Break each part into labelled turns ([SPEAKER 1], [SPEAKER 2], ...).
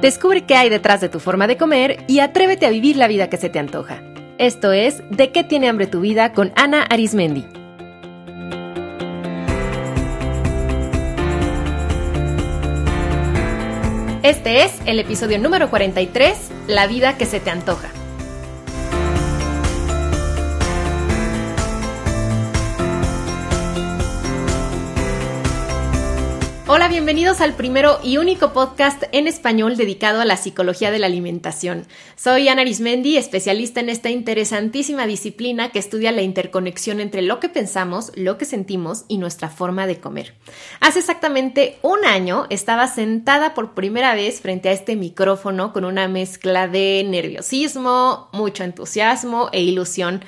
[SPEAKER 1] Descubre qué hay detrás de tu forma de comer y atrévete a vivir la vida que se te antoja. Esto es De qué tiene hambre tu vida con Ana Arismendi. Este es el episodio número 43, La vida que se te antoja. Hola, bienvenidos al primero y único podcast en español dedicado a la psicología de la alimentación. Soy Ana Arismendi, especialista en esta interesantísima disciplina que estudia la interconexión entre lo que pensamos, lo que sentimos y nuestra forma de comer. Hace exactamente un año estaba sentada por primera vez frente a este micrófono con una mezcla de nerviosismo, mucho entusiasmo e ilusión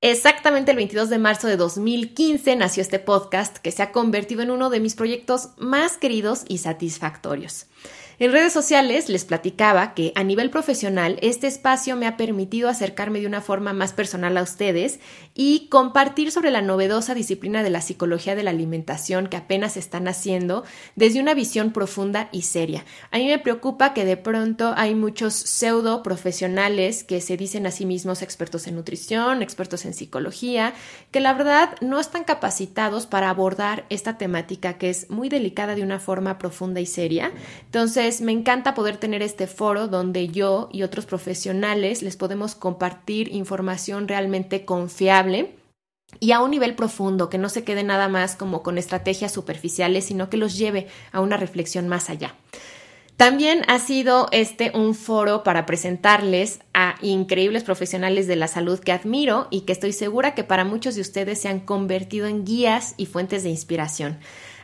[SPEAKER 1] Exactamente el 22 de marzo de 2015 nació este podcast que se ha convertido en uno de mis proyectos más queridos y satisfactorios. En redes sociales les platicaba que a nivel profesional este espacio me ha permitido acercarme de una forma más personal a ustedes y compartir sobre la novedosa disciplina de la psicología de la alimentación que apenas están haciendo desde una visión profunda y seria. A mí me preocupa que de pronto hay muchos pseudo profesionales que se dicen a sí mismos expertos en nutrición, expertos en psicología, que la verdad no están capacitados para abordar esta temática que es muy delicada de una forma profunda y seria. Entonces, me encanta poder tener este foro donde yo y otros profesionales les podemos compartir información realmente confiable y a un nivel profundo, que no se quede nada más como con estrategias superficiales, sino que los lleve a una reflexión más allá. También ha sido este un foro para presentarles a increíbles profesionales de la salud que admiro y que estoy segura que para muchos de ustedes se han convertido en guías y fuentes de inspiración.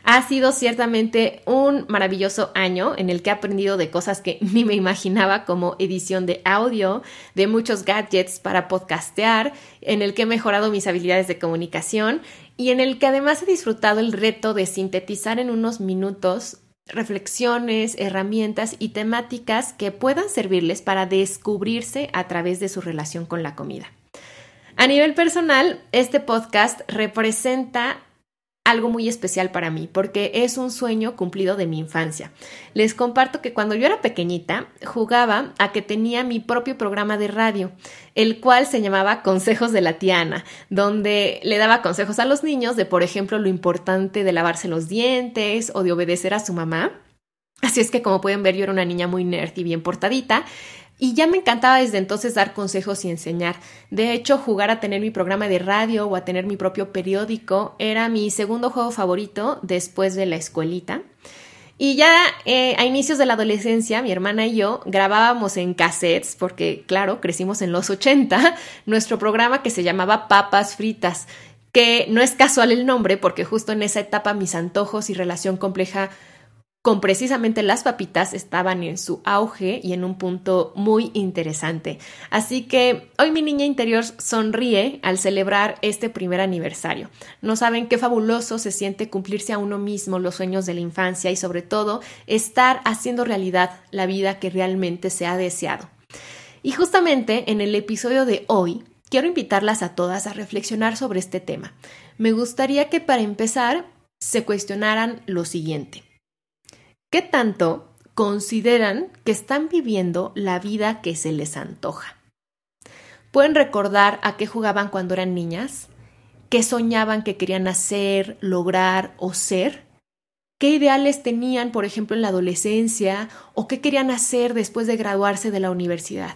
[SPEAKER 1] Ha sido ciertamente un maravilloso año en el que he aprendido de cosas que ni me imaginaba como edición de audio, de muchos gadgets para podcastear, en el que he mejorado mis habilidades de comunicación y en el que además he disfrutado el reto de sintetizar en unos minutos reflexiones, herramientas y temáticas que puedan servirles para descubrirse a través de su relación con la comida. A nivel personal, este podcast representa algo muy especial para mí, porque es un sueño cumplido de mi infancia. Les comparto que cuando yo era pequeñita jugaba a que tenía mi propio programa de radio, el cual se llamaba Consejos de la Tiana, donde le daba consejos a los niños de, por ejemplo, lo importante de lavarse los dientes o de obedecer a su mamá. Así es que, como pueden ver, yo era una niña muy nerd y bien portadita, y ya me encantaba desde entonces dar consejos y enseñar. De hecho, jugar a tener mi programa de radio o a tener mi propio periódico era mi segundo juego favorito después de la escuelita. Y ya eh, a inicios de la adolescencia, mi hermana y yo grabábamos en cassettes, porque claro, crecimos en los 80, nuestro programa que se llamaba Papas Fritas, que no es casual el nombre, porque justo en esa etapa mis antojos y relación compleja con precisamente las papitas estaban en su auge y en un punto muy interesante. Así que hoy mi niña interior sonríe al celebrar este primer aniversario. No saben qué fabuloso se siente cumplirse a uno mismo los sueños de la infancia y sobre todo estar haciendo realidad la vida que realmente se ha deseado. Y justamente en el episodio de hoy quiero invitarlas a todas a reflexionar sobre este tema. Me gustaría que para empezar se cuestionaran lo siguiente. ¿Qué tanto consideran que están viviendo la vida que se les antoja? ¿Pueden recordar a qué jugaban cuando eran niñas? ¿Qué soñaban que querían hacer, lograr o ser? ¿Qué ideales tenían, por ejemplo, en la adolescencia? ¿O qué querían hacer después de graduarse de la universidad?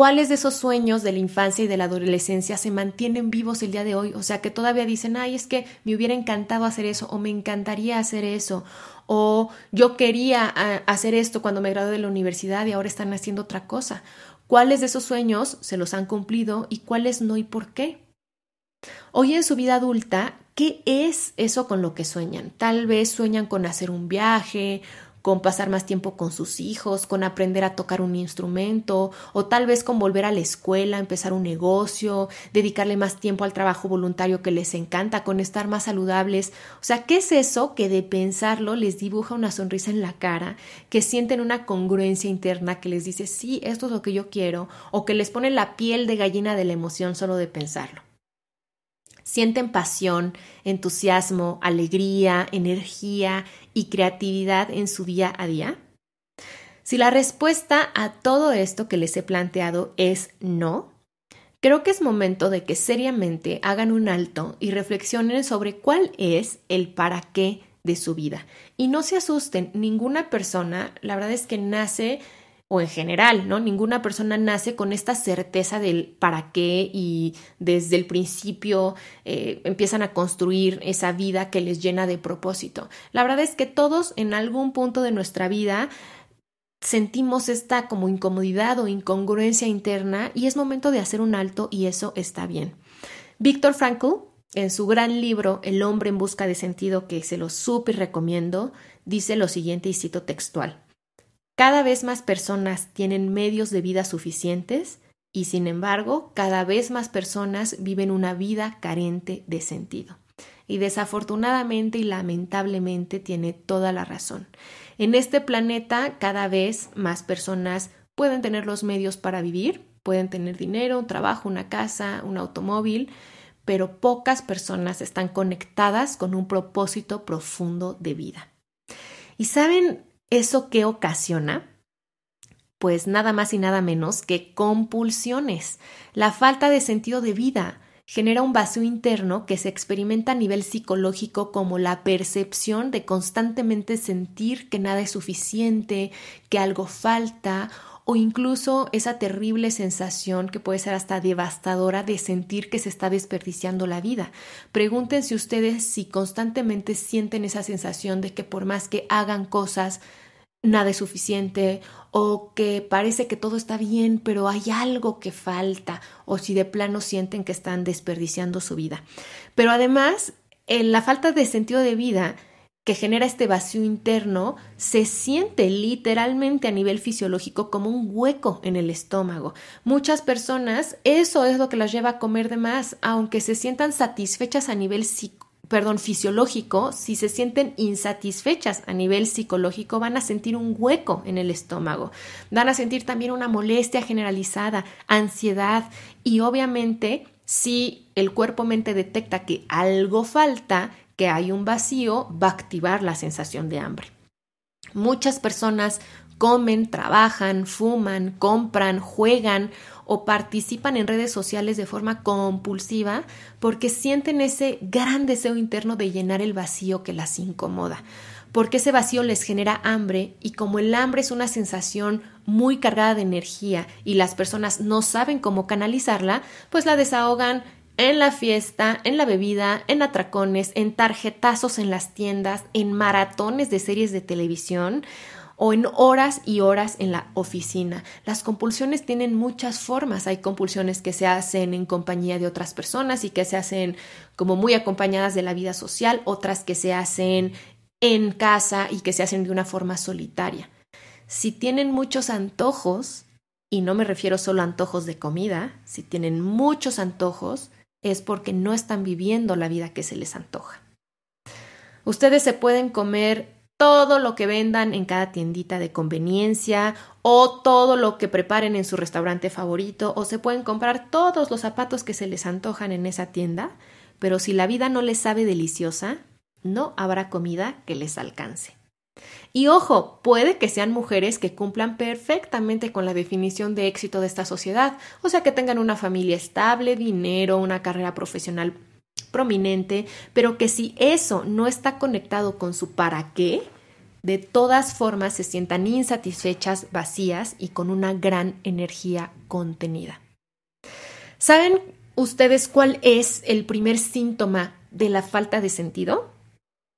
[SPEAKER 1] ¿Cuáles de esos sueños de la infancia y de la adolescencia se mantienen vivos el día de hoy? O sea, que todavía dicen, ay, es que me hubiera encantado hacer eso, o me encantaría hacer eso, o yo quería ah, hacer esto cuando me gradué de la universidad y ahora están haciendo otra cosa. ¿Cuáles de esos sueños se los han cumplido y cuáles no y por qué? Hoy en su vida adulta, ¿qué es eso con lo que sueñan? Tal vez sueñan con hacer un viaje, con pasar más tiempo con sus hijos, con aprender a tocar un instrumento, o tal vez con volver a la escuela, empezar un negocio, dedicarle más tiempo al trabajo voluntario que les encanta, con estar más saludables. O sea, ¿qué es eso que de pensarlo les dibuja una sonrisa en la cara, que sienten una congruencia interna que les dice, sí, esto es lo que yo quiero, o que les pone la piel de gallina de la emoción solo de pensarlo? Sienten pasión, entusiasmo, alegría, energía y creatividad en su día a día. Si la respuesta a todo esto que les he planteado es no, creo que es momento de que seriamente hagan un alto y reflexionen sobre cuál es el para qué de su vida. Y no se asusten, ninguna persona, la verdad es que nace o en general, ¿no? Ninguna persona nace con esta certeza del para qué y desde el principio eh, empiezan a construir esa vida que les llena de propósito. La verdad es que todos en algún punto de nuestra vida sentimos esta como incomodidad o incongruencia interna y es momento de hacer un alto y eso está bien. Víctor Frankl, en su gran libro El hombre en busca de sentido, que se lo súper recomiendo, dice lo siguiente y cito textual. Cada vez más personas tienen medios de vida suficientes y sin embargo cada vez más personas viven una vida carente de sentido. Y desafortunadamente y lamentablemente tiene toda la razón. En este planeta cada vez más personas pueden tener los medios para vivir, pueden tener dinero, un trabajo, una casa, un automóvil, pero pocas personas están conectadas con un propósito profundo de vida. ¿Y saben ¿Eso qué ocasiona? Pues nada más y nada menos que compulsiones. La falta de sentido de vida genera un vacío interno que se experimenta a nivel psicológico como la percepción de constantemente sentir que nada es suficiente, que algo falta o incluso esa terrible sensación que puede ser hasta devastadora de sentir que se está desperdiciando la vida. Pregúntense ustedes si constantemente sienten esa sensación de que por más que hagan cosas, nada es suficiente o que parece que todo está bien, pero hay algo que falta o si de plano sienten que están desperdiciando su vida. Pero además, en la falta de sentido de vida que genera este vacío interno se siente literalmente a nivel fisiológico como un hueco en el estómago. Muchas personas eso es lo que las lleva a comer de más, aunque se sientan satisfechas a nivel perdón, fisiológico, si se sienten insatisfechas a nivel psicológico, van a sentir un hueco en el estómago, van a sentir también una molestia generalizada, ansiedad y obviamente si el cuerpo-mente detecta que algo falta, que hay un vacío, va a activar la sensación de hambre. Muchas personas comen, trabajan, fuman, compran, juegan o participan en redes sociales de forma compulsiva porque sienten ese gran deseo interno de llenar el vacío que las incomoda, porque ese vacío les genera hambre y como el hambre es una sensación muy cargada de energía y las personas no saben cómo canalizarla, pues la desahogan en la fiesta, en la bebida, en atracones, en tarjetazos en las tiendas, en maratones de series de televisión o en horas y horas en la oficina. Las compulsiones tienen muchas formas. Hay compulsiones que se hacen en compañía de otras personas y que se hacen como muy acompañadas de la vida social, otras que se hacen en casa y que se hacen de una forma solitaria. Si tienen muchos antojos, y no me refiero solo a antojos de comida, si tienen muchos antojos, es porque no están viviendo la vida que se les antoja. Ustedes se pueden comer todo lo que vendan en cada tiendita de conveniencia o todo lo que preparen en su restaurante favorito o se pueden comprar todos los zapatos que se les antojan en esa tienda, pero si la vida no les sabe deliciosa, no habrá comida que les alcance. Y ojo, puede que sean mujeres que cumplan perfectamente con la definición de éxito de esta sociedad, o sea que tengan una familia estable, dinero, una carrera profesional prominente, pero que si eso no está conectado con su para qué, de todas formas se sientan insatisfechas, vacías y con una gran energía contenida. ¿Saben ustedes cuál es el primer síntoma de la falta de sentido?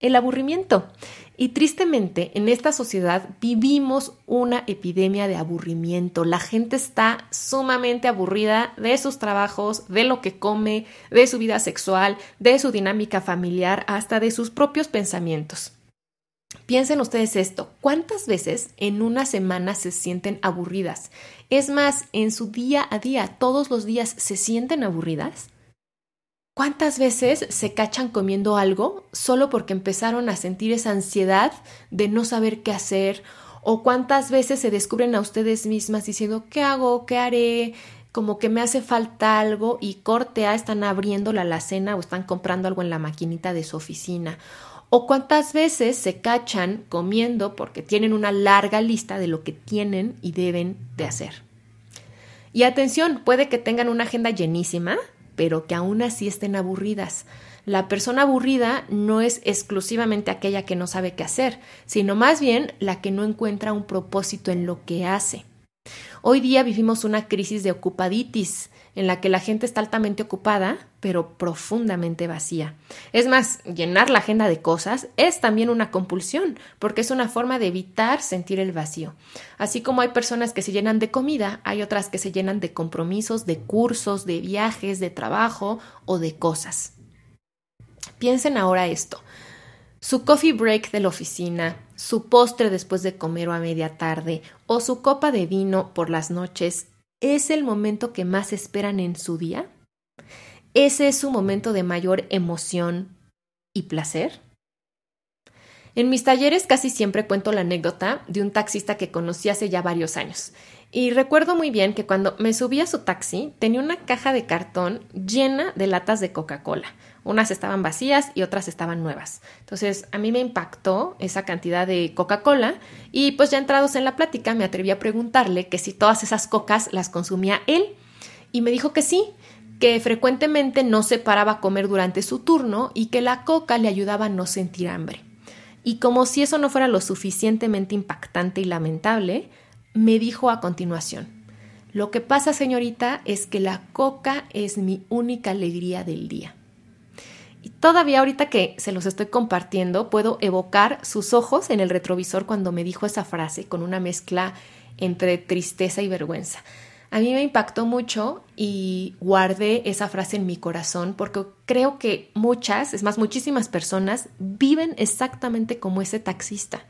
[SPEAKER 1] El aburrimiento. Y tristemente, en esta sociedad vivimos una epidemia de aburrimiento. La gente está sumamente aburrida de sus trabajos, de lo que come, de su vida sexual, de su dinámica familiar, hasta de sus propios pensamientos. Piensen ustedes esto, ¿cuántas veces en una semana se sienten aburridas? Es más, en su día a día, todos los días se sienten aburridas. ¿Cuántas veces se cachan comiendo algo solo porque empezaron a sentir esa ansiedad de no saber qué hacer? ¿O cuántas veces se descubren a ustedes mismas diciendo, ¿qué hago? ¿Qué haré? Como que me hace falta algo y corte A están abriendo la alacena o están comprando algo en la maquinita de su oficina o cuántas veces se cachan comiendo porque tienen una larga lista de lo que tienen y deben de hacer. Y atención, puede que tengan una agenda llenísima, pero que aún así estén aburridas. La persona aburrida no es exclusivamente aquella que no sabe qué hacer, sino más bien la que no encuentra un propósito en lo que hace. Hoy día vivimos una crisis de ocupaditis, en la que la gente está altamente ocupada, pero profundamente vacía. Es más, llenar la agenda de cosas es también una compulsión, porque es una forma de evitar sentir el vacío. Así como hay personas que se llenan de comida, hay otras que se llenan de compromisos, de cursos, de viajes, de trabajo o de cosas. Piensen ahora esto. Su coffee break de la oficina, su postre después de comer o a media tarde, o su copa de vino por las noches ¿Es el momento que más esperan en su día? ¿Ese es su momento de mayor emoción y placer? En mis talleres casi siempre cuento la anécdota de un taxista que conocí hace ya varios años. Y recuerdo muy bien que cuando me subí a su taxi tenía una caja de cartón llena de latas de Coca-Cola. Unas estaban vacías y otras estaban nuevas. Entonces a mí me impactó esa cantidad de Coca-Cola y pues ya entrados en la plática me atreví a preguntarle que si todas esas cocas las consumía él y me dijo que sí, que frecuentemente no se paraba a comer durante su turno y que la coca le ayudaba a no sentir hambre. Y como si eso no fuera lo suficientemente impactante y lamentable, me dijo a continuación, lo que pasa señorita es que la coca es mi única alegría del día. Y todavía ahorita que se los estoy compartiendo, puedo evocar sus ojos en el retrovisor cuando me dijo esa frase con una mezcla entre tristeza y vergüenza. A mí me impactó mucho y guardé esa frase en mi corazón porque creo que muchas, es más, muchísimas personas viven exactamente como ese taxista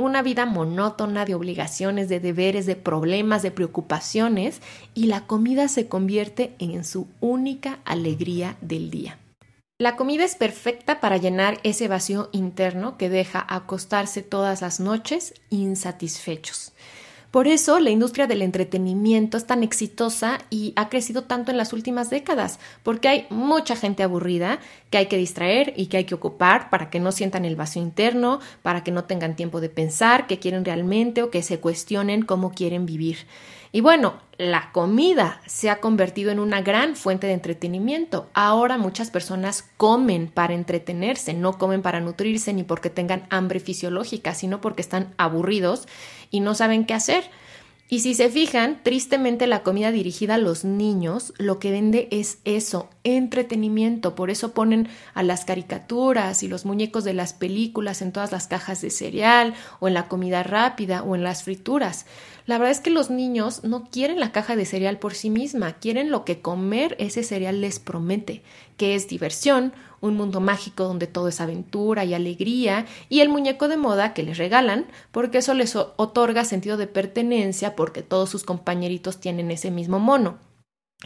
[SPEAKER 1] una vida monótona de obligaciones, de deberes, de problemas, de preocupaciones, y la comida se convierte en su única alegría del día. La comida es perfecta para llenar ese vacío interno que deja acostarse todas las noches insatisfechos. Por eso la industria del entretenimiento es tan exitosa y ha crecido tanto en las últimas décadas, porque hay mucha gente aburrida que hay que distraer y que hay que ocupar para que no sientan el vacío interno, para que no tengan tiempo de pensar qué quieren realmente o que se cuestionen cómo quieren vivir. Y bueno, la comida se ha convertido en una gran fuente de entretenimiento. Ahora muchas personas comen para entretenerse, no comen para nutrirse ni porque tengan hambre fisiológica, sino porque están aburridos y no saben qué hacer. Y si se fijan, tristemente la comida dirigida a los niños lo que vende es eso, entretenimiento. Por eso ponen a las caricaturas y los muñecos de las películas en todas las cajas de cereal o en la comida rápida o en las frituras. La verdad es que los niños no quieren la caja de cereal por sí misma, quieren lo que comer ese cereal les promete, que es diversión, un mundo mágico donde todo es aventura y alegría, y el muñeco de moda que les regalan, porque eso les otorga sentido de pertenencia porque todos sus compañeritos tienen ese mismo mono.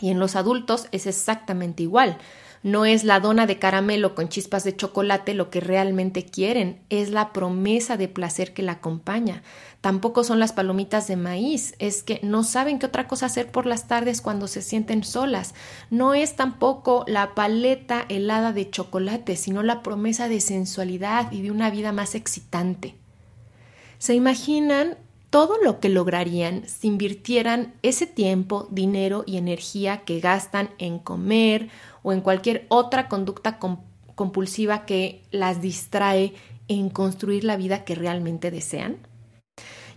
[SPEAKER 1] Y en los adultos es exactamente igual. No es la dona de caramelo con chispas de chocolate lo que realmente quieren, es la promesa de placer que la acompaña. Tampoco son las palomitas de maíz, es que no saben qué otra cosa hacer por las tardes cuando se sienten solas. No es tampoco la paleta helada de chocolate, sino la promesa de sensualidad y de una vida más excitante. ¿Se imaginan todo lo que lograrían si invirtieran ese tiempo, dinero y energía que gastan en comer o en cualquier otra conducta compulsiva que las distrae en construir la vida que realmente desean?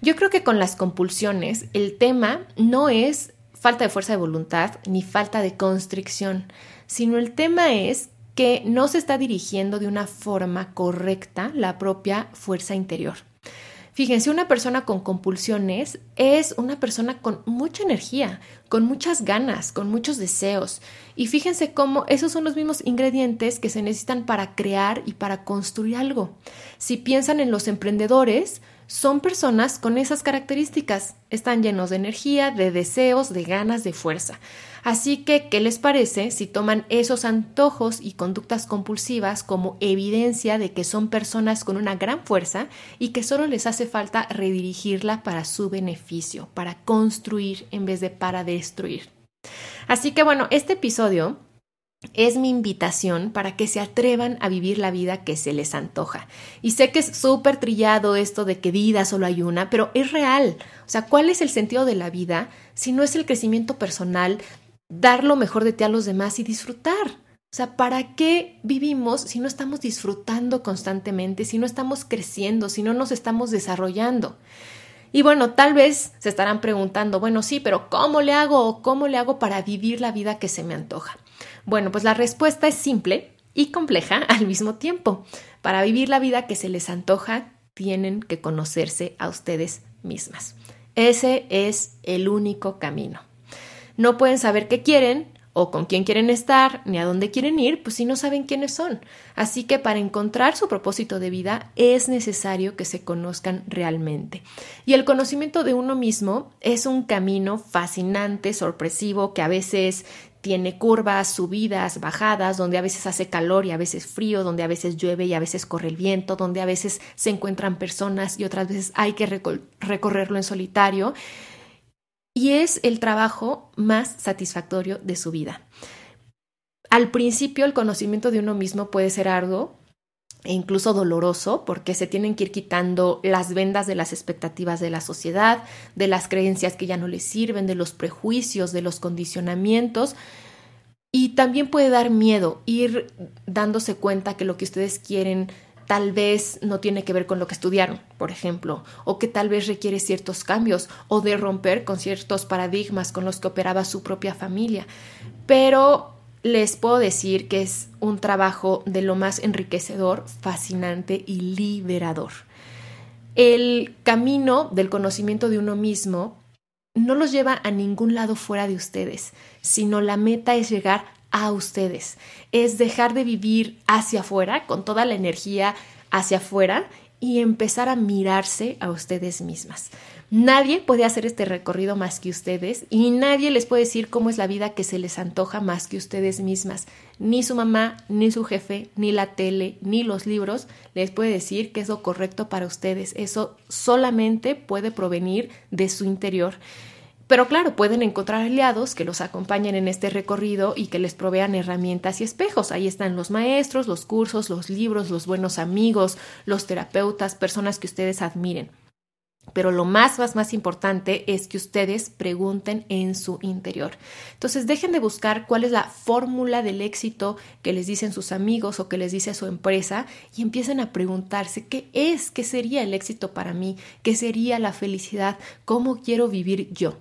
[SPEAKER 1] Yo creo que con las compulsiones el tema no es falta de fuerza de voluntad ni falta de constricción, sino el tema es que no se está dirigiendo de una forma correcta la propia fuerza interior. Fíjense, una persona con compulsiones es una persona con mucha energía, con muchas ganas, con muchos deseos. Y fíjense cómo esos son los mismos ingredientes que se necesitan para crear y para construir algo. Si piensan en los emprendedores, son personas con esas características. Están llenos de energía, de deseos, de ganas, de fuerza. Así que, ¿qué les parece si toman esos antojos y conductas compulsivas como evidencia de que son personas con una gran fuerza y que solo les hace falta redirigirla para su beneficio, para construir en vez de para destruir? Así que bueno, este episodio es mi invitación para que se atrevan a vivir la vida que se les antoja. Y sé que es súper trillado esto de que vida solo hay una, pero es real. O sea, ¿cuál es el sentido de la vida si no es el crecimiento personal, dar lo mejor de ti a los demás y disfrutar? O sea, ¿para qué vivimos si no estamos disfrutando constantemente, si no estamos creciendo, si no nos estamos desarrollando? Y bueno, tal vez se estarán preguntando, bueno, sí, pero ¿cómo le hago o cómo le hago para vivir la vida que se me antoja? Bueno, pues la respuesta es simple y compleja al mismo tiempo. Para vivir la vida que se les antoja, tienen que conocerse a ustedes mismas. Ese es el único camino. No pueden saber qué quieren o con quién quieren estar, ni a dónde quieren ir, pues si no saben quiénes son. Así que para encontrar su propósito de vida es necesario que se conozcan realmente. Y el conocimiento de uno mismo es un camino fascinante, sorpresivo, que a veces tiene curvas, subidas, bajadas, donde a veces hace calor y a veces frío, donde a veces llueve y a veces corre el viento, donde a veces se encuentran personas y otras veces hay que recorrerlo en solitario y es el trabajo más satisfactorio de su vida. Al principio el conocimiento de uno mismo puede ser arduo e incluso doloroso porque se tienen que ir quitando las vendas de las expectativas de la sociedad, de las creencias que ya no les sirven, de los prejuicios, de los condicionamientos. Y también puede dar miedo ir dándose cuenta que lo que ustedes quieren tal vez no tiene que ver con lo que estudiaron, por ejemplo, o que tal vez requiere ciertos cambios o de romper con ciertos paradigmas con los que operaba su propia familia. Pero les puedo decir que es un trabajo de lo más enriquecedor, fascinante y liberador. El camino del conocimiento de uno mismo no los lleva a ningún lado fuera de ustedes, sino la meta es llegar a ustedes. Es dejar de vivir hacia afuera, con toda la energía hacia afuera, y empezar a mirarse a ustedes mismas. Nadie puede hacer este recorrido más que ustedes y nadie les puede decir cómo es la vida que se les antoja más que ustedes mismas. Ni su mamá, ni su jefe, ni la tele, ni los libros les puede decir que es lo correcto para ustedes. Eso solamente puede provenir de su interior. Pero claro, pueden encontrar aliados que los acompañen en este recorrido y que les provean herramientas y espejos. Ahí están los maestros, los cursos, los libros, los buenos amigos, los terapeutas, personas que ustedes admiren. Pero lo más, más, más importante es que ustedes pregunten en su interior. Entonces, dejen de buscar cuál es la fórmula del éxito que les dicen sus amigos o que les dice su empresa y empiecen a preguntarse qué es, qué sería el éxito para mí, qué sería la felicidad, cómo quiero vivir yo.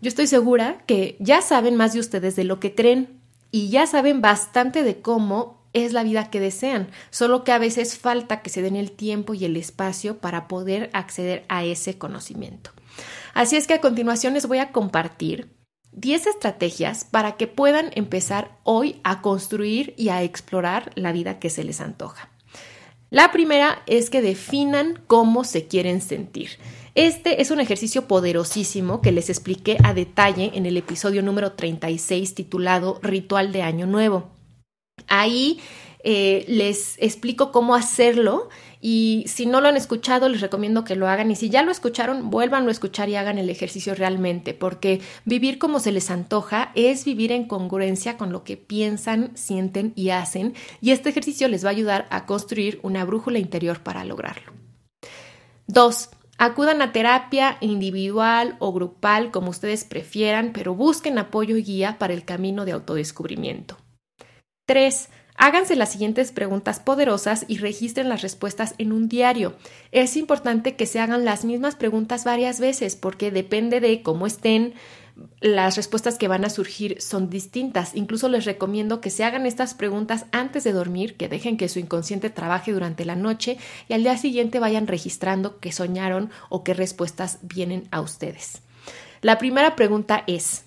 [SPEAKER 1] Yo estoy segura que ya saben más de ustedes de lo que creen y ya saben bastante de cómo es la vida que desean, solo que a veces falta que se den el tiempo y el espacio para poder acceder a ese conocimiento. Así es que a continuación les voy a compartir 10 estrategias para que puedan empezar hoy a construir y a explorar la vida que se les antoja. La primera es que definan cómo se quieren sentir. Este es un ejercicio poderosísimo que les expliqué a detalle en el episodio número 36 titulado Ritual de Año Nuevo. Ahí eh, les explico cómo hacerlo y si no lo han escuchado les recomiendo que lo hagan y si ya lo escucharon vuélvanlo a escuchar y hagan el ejercicio realmente porque vivir como se les antoja es vivir en congruencia con lo que piensan, sienten y hacen y este ejercicio les va a ayudar a construir una brújula interior para lograrlo. Dos, Acudan a terapia individual o grupal como ustedes prefieran, pero busquen apoyo y guía para el camino de autodescubrimiento. 3. Háganse las siguientes preguntas poderosas y registren las respuestas en un diario. Es importante que se hagan las mismas preguntas varias veces porque depende de cómo estén, las respuestas que van a surgir son distintas. Incluso les recomiendo que se hagan estas preguntas antes de dormir, que dejen que su inconsciente trabaje durante la noche y al día siguiente vayan registrando qué soñaron o qué respuestas vienen a ustedes. La primera pregunta es,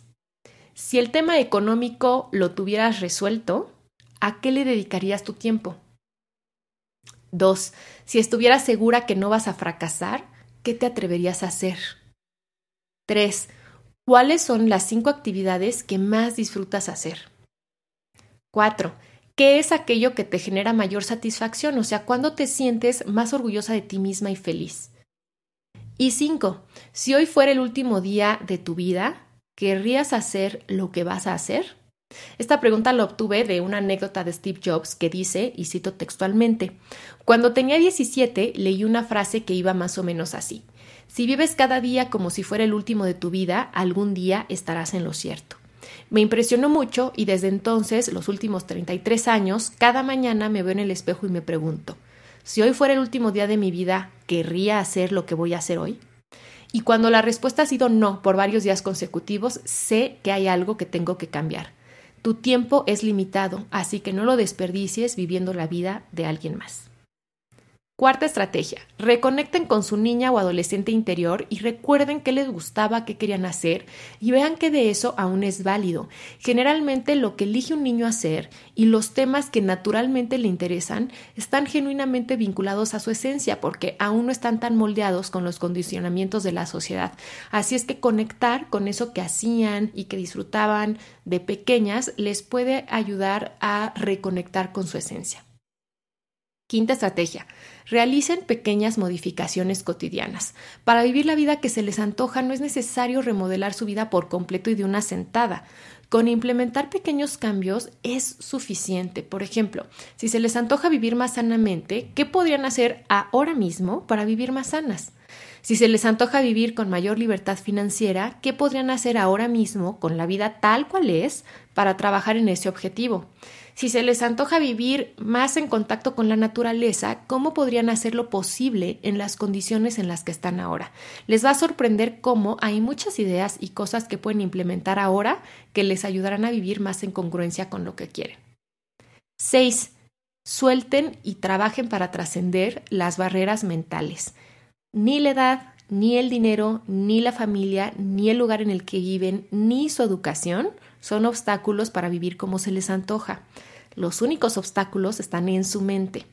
[SPEAKER 1] si el tema económico lo tuvieras resuelto, ¿a qué le dedicarías tu tiempo? Dos, si estuvieras segura que no vas a fracasar, ¿qué te atreverías a hacer? Tres, ¿cuáles son las cinco actividades que más disfrutas hacer? Cuatro, ¿qué es aquello que te genera mayor satisfacción? O sea, ¿cuándo te sientes más orgullosa de ti misma y feliz? Y cinco, si hoy fuera el último día de tu vida, ¿querrías hacer lo que vas a hacer? Esta pregunta la obtuve de una anécdota de Steve Jobs que dice, y cito textualmente, Cuando tenía 17 leí una frase que iba más o menos así. Si vives cada día como si fuera el último de tu vida, algún día estarás en lo cierto. Me impresionó mucho y desde entonces, los últimos 33 años, cada mañana me veo en el espejo y me pregunto, si hoy fuera el último día de mi vida, ¿querría hacer lo que voy a hacer hoy? Y cuando la respuesta ha sido no por varios días consecutivos, sé que hay algo que tengo que cambiar. Tu tiempo es limitado, así que no lo desperdicies viviendo la vida de alguien más. Cuarta estrategia, reconecten con su niña o adolescente interior y recuerden qué les gustaba, qué querían hacer y vean que de eso aún es válido. Generalmente lo que elige un niño hacer y los temas que naturalmente le interesan están genuinamente vinculados a su esencia porque aún no están tan moldeados con los condicionamientos de la sociedad. Así es que conectar con eso que hacían y que disfrutaban de pequeñas les puede ayudar a reconectar con su esencia. Quinta estrategia. Realicen pequeñas modificaciones cotidianas. Para vivir la vida que se les antoja no es necesario remodelar su vida por completo y de una sentada. Con implementar pequeños cambios es suficiente. Por ejemplo, si se les antoja vivir más sanamente, ¿qué podrían hacer ahora mismo para vivir más sanas? Si se les antoja vivir con mayor libertad financiera, ¿qué podrían hacer ahora mismo con la vida tal cual es para trabajar en ese objetivo? Si se les antoja vivir más en contacto con la naturaleza, ¿cómo podrían hacerlo posible en las condiciones en las que están ahora? Les va a sorprender cómo hay muchas ideas y cosas que pueden implementar ahora que les ayudarán a vivir más en congruencia con lo que quieren. 6. Suelten y trabajen para trascender las barreras mentales. Ni la edad, ni el dinero, ni la familia, ni el lugar en el que viven, ni su educación son obstáculos para vivir como se les antoja. Los únicos obstáculos están en su mente.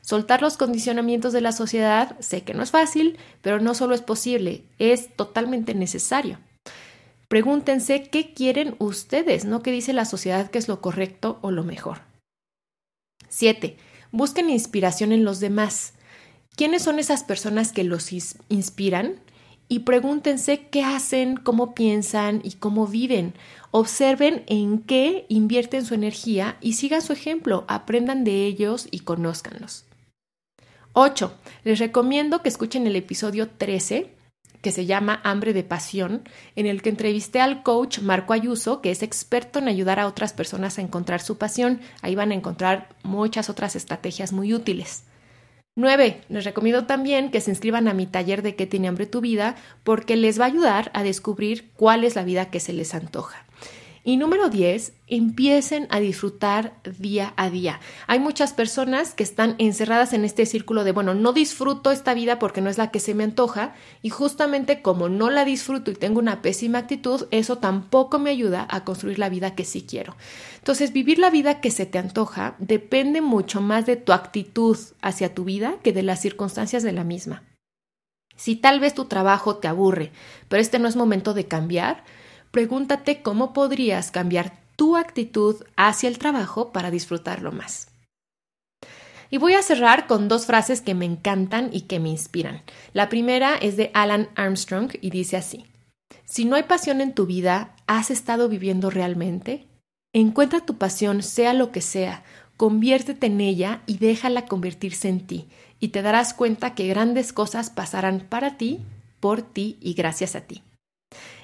[SPEAKER 1] Soltar los condicionamientos de la sociedad sé que no es fácil, pero no solo es posible, es totalmente necesario. Pregúntense qué quieren ustedes, no qué dice la sociedad que es lo correcto o lo mejor. 7. Busquen inspiración en los demás. ¿Quiénes son esas personas que los inspiran? y pregúntense qué hacen, cómo piensan y cómo viven. Observen en qué invierten su energía y sigan su ejemplo, aprendan de ellos y conózcanlos. 8. Les recomiendo que escuchen el episodio 13 que se llama Hambre de Pasión, en el que entrevisté al coach Marco Ayuso, que es experto en ayudar a otras personas a encontrar su pasión. Ahí van a encontrar muchas otras estrategias muy útiles. 9. Les recomiendo también que se inscriban a mi taller de qué tiene hambre tu vida porque les va a ayudar a descubrir cuál es la vida que se les antoja. Y número 10, empiecen a disfrutar día a día. Hay muchas personas que están encerradas en este círculo de, bueno, no disfruto esta vida porque no es la que se me antoja y justamente como no la disfruto y tengo una pésima actitud, eso tampoco me ayuda a construir la vida que sí quiero. Entonces, vivir la vida que se te antoja depende mucho más de tu actitud hacia tu vida que de las circunstancias de la misma. Si tal vez tu trabajo te aburre, pero este no es momento de cambiar, pregúntate cómo podrías cambiar tu actitud hacia el trabajo para disfrutarlo más. Y voy a cerrar con dos frases que me encantan y que me inspiran. La primera es de Alan Armstrong y dice así, Si no hay pasión en tu vida, ¿has estado viviendo realmente? Encuentra tu pasión, sea lo que sea, conviértete en ella y déjala convertirse en ti, y te darás cuenta que grandes cosas pasarán para ti, por ti y gracias a ti.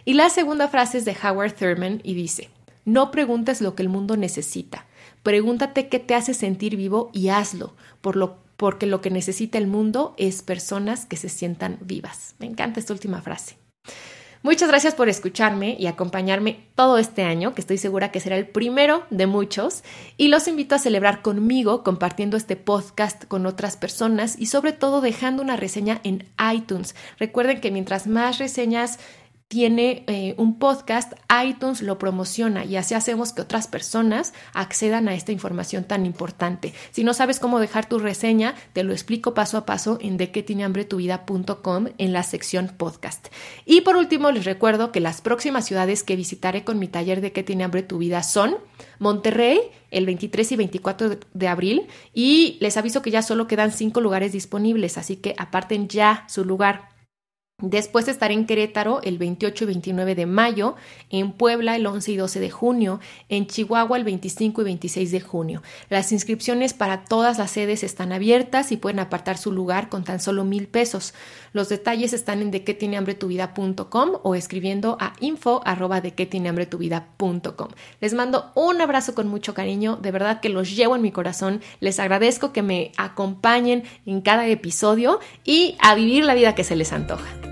[SPEAKER 1] Y la segunda frase es de Howard Thurman y dice, no preguntes lo que el mundo necesita, pregúntate qué te hace sentir vivo y hazlo, por lo, porque lo que necesita el mundo es personas que se sientan vivas. Me encanta esta última frase. Muchas gracias por escucharme y acompañarme todo este año, que estoy segura que será el primero de muchos, y los invito a celebrar conmigo compartiendo este podcast con otras personas y sobre todo dejando una reseña en iTunes. Recuerden que mientras más reseñas tiene eh, un podcast, iTunes lo promociona y así hacemos que otras personas accedan a esta información tan importante. Si no sabes cómo dejar tu reseña, te lo explico paso a paso en dequetineambretuvida.com en la sección podcast. Y por último, les recuerdo que las próximas ciudades que visitaré con mi taller de qué tiene hambre tu vida son Monterrey, el 23 y 24 de abril, y les aviso que ya solo quedan cinco lugares disponibles, así que aparten ya su lugar Después estaré en Querétaro el 28 y 29 de mayo, en Puebla el 11 y 12 de junio, en Chihuahua el 25 y 26 de junio. Las inscripciones para todas las sedes están abiertas y pueden apartar su lugar con tan solo mil pesos. Los detalles están en de qué tiene hambre tu vida.com o escribiendo a info arroba. Les mando un abrazo con mucho cariño, de verdad que los llevo en mi corazón. Les agradezco que me acompañen en cada episodio y a vivir la vida que se les antoja.